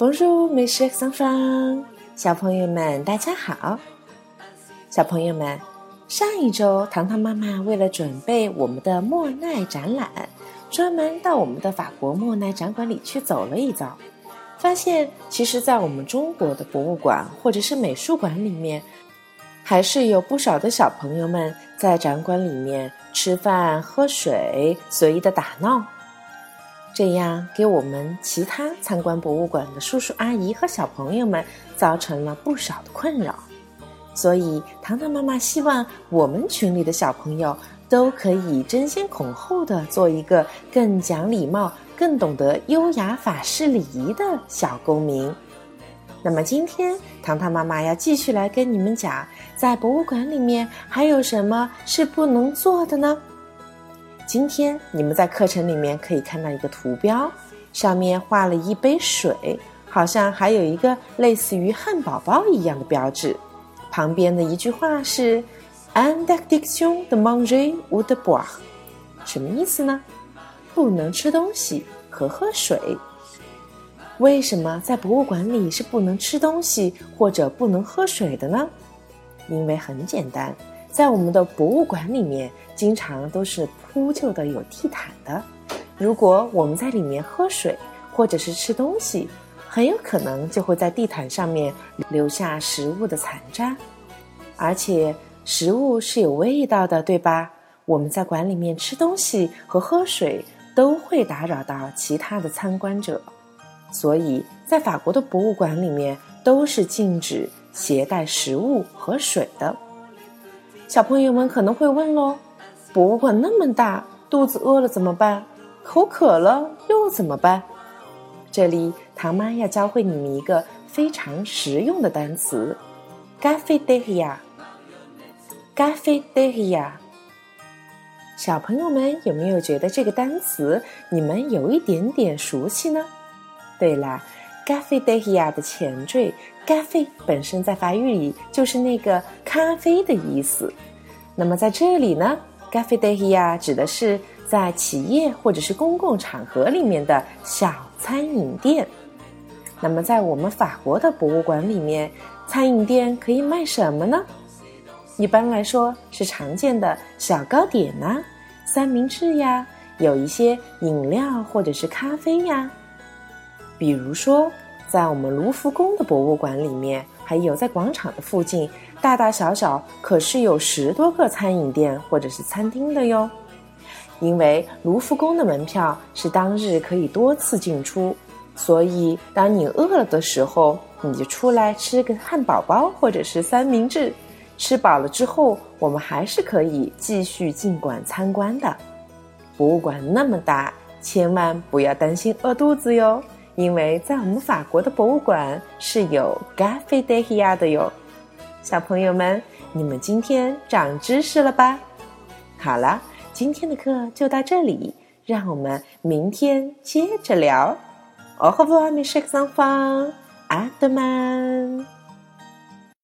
Bonjour, mes chers enfants，小朋友们，大家好。小朋友们，上一周糖糖妈妈为了准备我们的莫奈展览，专门到我们的法国莫奈展馆里去走了一遭，发现其实，在我们中国的博物馆或者是美术馆里面，还是有不少的小朋友们在展馆里面吃饭、喝水、随意的打闹。这样给我们其他参观博物馆的叔叔阿姨和小朋友们造成了不少的困扰，所以糖糖妈妈希望我们群里的小朋友都可以争先恐后的做一个更讲礼貌、更懂得优雅法式礼仪的小公民。那么今天糖糖妈妈要继续来跟你们讲，在博物馆里面还有什么是不能做的呢？今天你们在课程里面可以看到一个图标，上面画了一杯水，好像还有一个类似于汉堡包一样的标志。旁边的一句话是 “Interdiction de manger ou de boire”，什么意思呢？不能吃东西和喝水。为什么在博物馆里是不能吃东西或者不能喝水的呢？因为很简单。在我们的博物馆里面，经常都是铺就的有地毯的。如果我们在里面喝水或者是吃东西，很有可能就会在地毯上面留下食物的残渣。而且食物是有味道的，对吧？我们在馆里面吃东西和喝水都会打扰到其他的参观者，所以在法国的博物馆里面都是禁止携带食物和水的。小朋友们可能会问喽：博物馆那么大，肚子饿了怎么办？口渴了又怎么办？这里唐妈要教会你们一个非常实用的单词 g a f f e d e i a g a f f e d e i a 小朋友们有没有觉得这个单词你们有一点点熟悉呢？对了 g a f f e d e i a 的前缀。咖啡本身在法语里就是那个咖啡的意思。那么在这里呢，咖啡 day 呀指的是在企业或者是公共场合里面的小餐饮店。那么在我们法国的博物馆里面，餐饮店可以卖什么呢？一般来说是常见的小糕点呐，三明治呀，有一些饮料或者是咖啡呀，比如说。在我们卢浮宫的博物馆里面，还有在广场的附近，大大小小可是有十多个餐饮店或者是餐厅的哟。因为卢浮宫的门票是当日可以多次进出，所以当你饿了的时候，你就出来吃个汉堡包或者是三明治。吃饱了之后，我们还是可以继续进馆参观的。博物馆那么大，千万不要担心饿肚子哟。因为在我们法国的博物馆是有 Gaffy d e h i a 的哟，小朋友们，你们今天长知识了吧？好了，今天的课就到这里，让我们明天接着聊。Au revoir mes chers enfants, à demain.